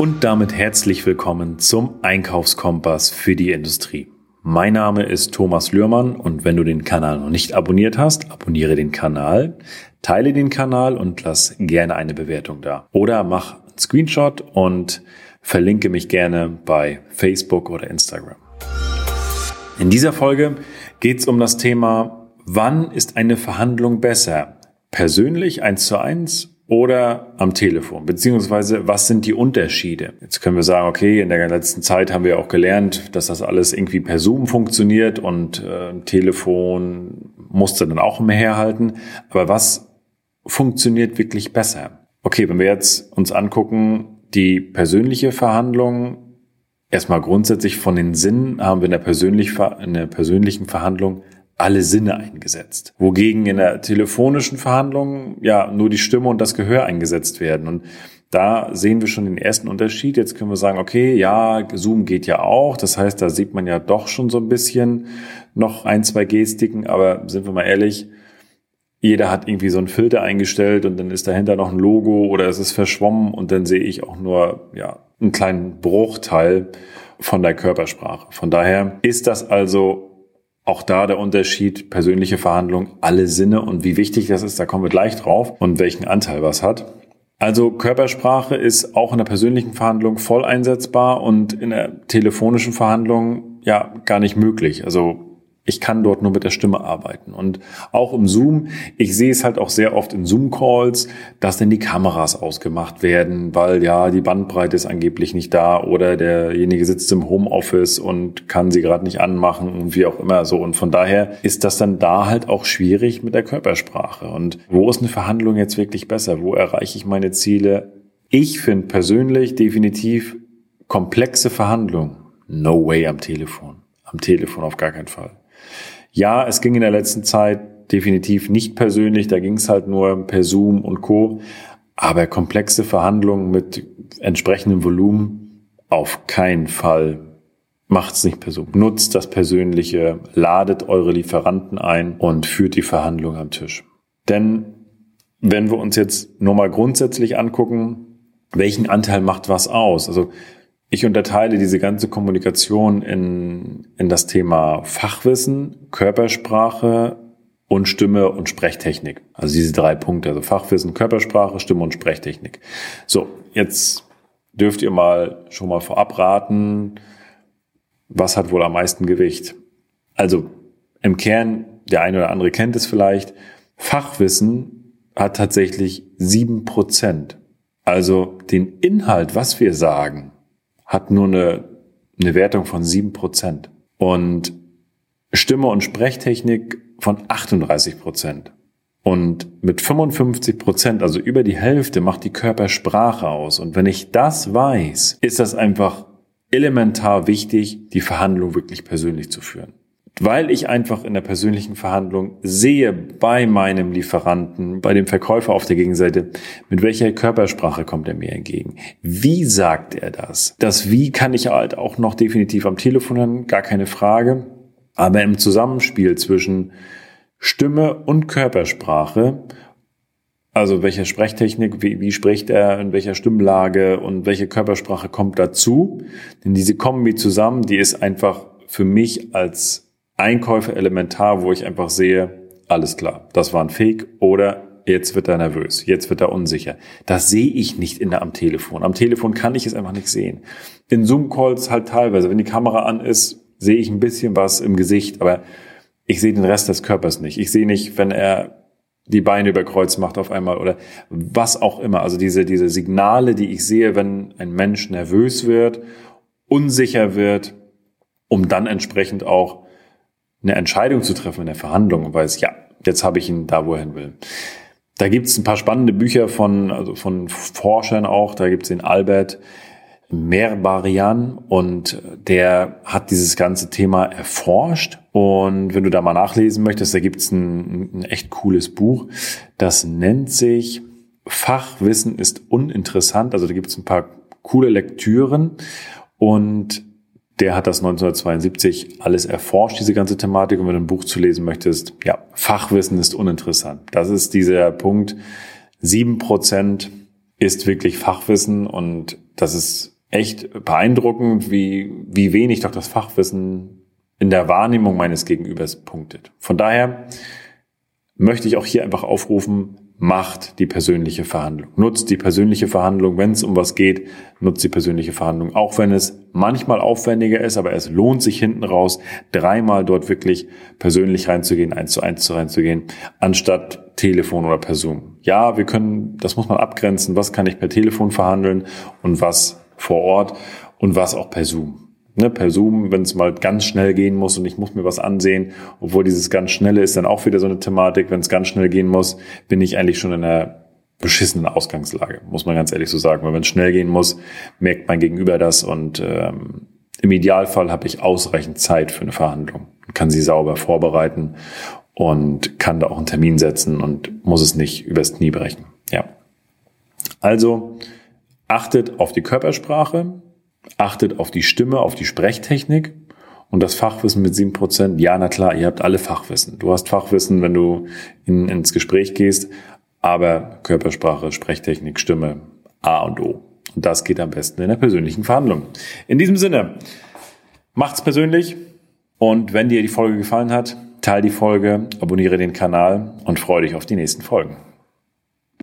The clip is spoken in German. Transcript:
Und damit herzlich willkommen zum Einkaufskompass für die Industrie. Mein Name ist Thomas Lührmann und wenn du den Kanal noch nicht abonniert hast, abonniere den Kanal, teile den Kanal und lass gerne eine Bewertung da. Oder mach einen Screenshot und verlinke mich gerne bei Facebook oder Instagram. In dieser Folge geht es um das Thema, wann ist eine Verhandlung besser? Persönlich eins zu eins oder am Telefon? Beziehungsweise, was sind die Unterschiede? Jetzt können wir sagen, okay, in der letzten Zeit haben wir auch gelernt, dass das alles irgendwie per Zoom funktioniert und äh, Telefon musste dann auch mehr herhalten. Aber was funktioniert wirklich besser? Okay, wenn wir jetzt uns angucken, die persönliche Verhandlung, erstmal grundsätzlich von den Sinnen haben wir in der, persönlich, in der persönlichen Verhandlung alle Sinne eingesetzt. Wogegen in der telefonischen Verhandlung ja nur die Stimme und das Gehör eingesetzt werden. Und da sehen wir schon den ersten Unterschied. Jetzt können wir sagen, okay, ja, Zoom geht ja auch. Das heißt, da sieht man ja doch schon so ein bisschen noch ein, zwei Gestiken. Aber sind wir mal ehrlich, jeder hat irgendwie so einen Filter eingestellt und dann ist dahinter noch ein Logo oder es ist verschwommen und dann sehe ich auch nur, ja, einen kleinen Bruchteil von der Körpersprache. Von daher ist das also auch da der Unterschied, persönliche Verhandlung, alle Sinne und wie wichtig das ist, da kommen wir gleich drauf und welchen Anteil was hat. Also Körpersprache ist auch in der persönlichen Verhandlung voll einsetzbar und in der telefonischen Verhandlung ja gar nicht möglich. Also ich kann dort nur mit der Stimme arbeiten. Und auch im Zoom, ich sehe es halt auch sehr oft in Zoom-Calls, dass denn die Kameras ausgemacht werden, weil ja die Bandbreite ist angeblich nicht da oder derjenige sitzt im Homeoffice und kann sie gerade nicht anmachen und wie auch immer so. Und von daher ist das dann da halt auch schwierig mit der Körpersprache. Und wo ist eine Verhandlung jetzt wirklich besser? Wo erreiche ich meine Ziele? Ich finde persönlich definitiv komplexe Verhandlungen. No way am Telefon. Am Telefon auf gar keinen Fall. Ja, es ging in der letzten Zeit definitiv nicht persönlich, da ging es halt nur per Zoom und Co. Aber komplexe Verhandlungen mit entsprechendem Volumen auf keinen Fall. Macht's nicht per Zoom. Nutzt das Persönliche, ladet eure Lieferanten ein und führt die Verhandlung am Tisch. Denn wenn wir uns jetzt nur mal grundsätzlich angucken, welchen Anteil macht was aus? Also ich unterteile diese ganze Kommunikation in, in das Thema Fachwissen, Körpersprache und Stimme und Sprechtechnik. Also diese drei Punkte, also Fachwissen, Körpersprache, Stimme und Sprechtechnik. So, jetzt dürft ihr mal schon mal vorab raten, was hat wohl am meisten Gewicht? Also im Kern, der eine oder andere kennt es vielleicht, Fachwissen hat tatsächlich sieben Prozent. Also den Inhalt, was wir sagen, hat nur eine, eine Wertung von sieben Prozent und Stimme und Sprechtechnik von 38 Prozent. Und mit 55 Prozent, also über die Hälfte, macht die Körpersprache aus. Und wenn ich das weiß, ist das einfach elementar wichtig, die Verhandlung wirklich persönlich zu führen weil ich einfach in der persönlichen Verhandlung sehe bei meinem Lieferanten, bei dem Verkäufer auf der Gegenseite, mit welcher Körpersprache kommt er mir entgegen? Wie sagt er das? Das Wie kann ich halt auch noch definitiv am Telefon hören, gar keine Frage. Aber im Zusammenspiel zwischen Stimme und Körpersprache, also welche Sprechtechnik, wie, wie spricht er, in welcher Stimmlage und welche Körpersprache kommt dazu? Denn diese Kombi zusammen, die ist einfach für mich als Einkäufe elementar, wo ich einfach sehe, alles klar, das war ein Fake oder jetzt wird er nervös, jetzt wird er unsicher. Das sehe ich nicht in der, am Telefon. Am Telefon kann ich es einfach nicht sehen. In Zoom-Calls halt teilweise, wenn die Kamera an ist, sehe ich ein bisschen was im Gesicht, aber ich sehe den Rest des Körpers nicht. Ich sehe nicht, wenn er die Beine über Kreuz macht auf einmal oder was auch immer. Also diese, diese Signale, die ich sehe, wenn ein Mensch nervös wird, unsicher wird, um dann entsprechend auch eine Entscheidung zu treffen in der Verhandlung und weiß, ja, jetzt habe ich ihn da, wo er hin will. Da gibt es ein paar spannende Bücher von, also von Forschern auch. Da gibt es den Albert Merbarian und der hat dieses ganze Thema erforscht. Und wenn du da mal nachlesen möchtest, da gibt es ein, ein echt cooles Buch. Das nennt sich Fachwissen ist uninteressant. Also da gibt es ein paar coole Lektüren. Und der hat das 1972 alles erforscht, diese ganze Thematik. Und wenn du ein Buch zu lesen möchtest, ja, Fachwissen ist uninteressant. Das ist dieser Punkt. Sieben Prozent ist wirklich Fachwissen und das ist echt beeindruckend, wie, wie wenig doch das Fachwissen in der Wahrnehmung meines Gegenübers punktet. Von daher möchte ich auch hier einfach aufrufen, macht die persönliche Verhandlung. Nutzt die persönliche Verhandlung, wenn es um was geht, nutzt die persönliche Verhandlung. Auch wenn es manchmal aufwendiger ist, aber es lohnt sich hinten raus, dreimal dort wirklich persönlich reinzugehen, eins zu eins reinzugehen, anstatt Telefon oder per Zoom. Ja, wir können, das muss man abgrenzen, was kann ich per Telefon verhandeln und was vor Ort und was auch per Zoom ne, per Zoom, wenn es mal ganz schnell gehen muss und ich muss mir was ansehen, obwohl dieses ganz schnelle ist dann auch wieder so eine Thematik, wenn es ganz schnell gehen muss, bin ich eigentlich schon in einer beschissenen Ausgangslage, muss man ganz ehrlich so sagen. Weil wenn es schnell gehen muss, merkt mein Gegenüber das und ähm, im Idealfall habe ich ausreichend Zeit für eine Verhandlung, kann sie sauber vorbereiten und kann da auch einen Termin setzen und muss es nicht übers Knie brechen. Ja. Also achtet auf die Körpersprache, achtet auf die Stimme, auf die Sprechtechnik und das Fachwissen mit sieben Prozent. Ja, na klar, ihr habt alle Fachwissen. Du hast Fachwissen, wenn du in, ins Gespräch gehst, aber Körpersprache, Sprechtechnik, Stimme, A und O. Und das geht am besten in der persönlichen Verhandlung. In diesem Sinne, macht's persönlich und wenn dir die Folge gefallen hat, teile die Folge, abonniere den Kanal und freue dich auf die nächsten Folgen.